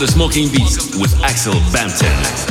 the Smoking Beats with Axel Bampton.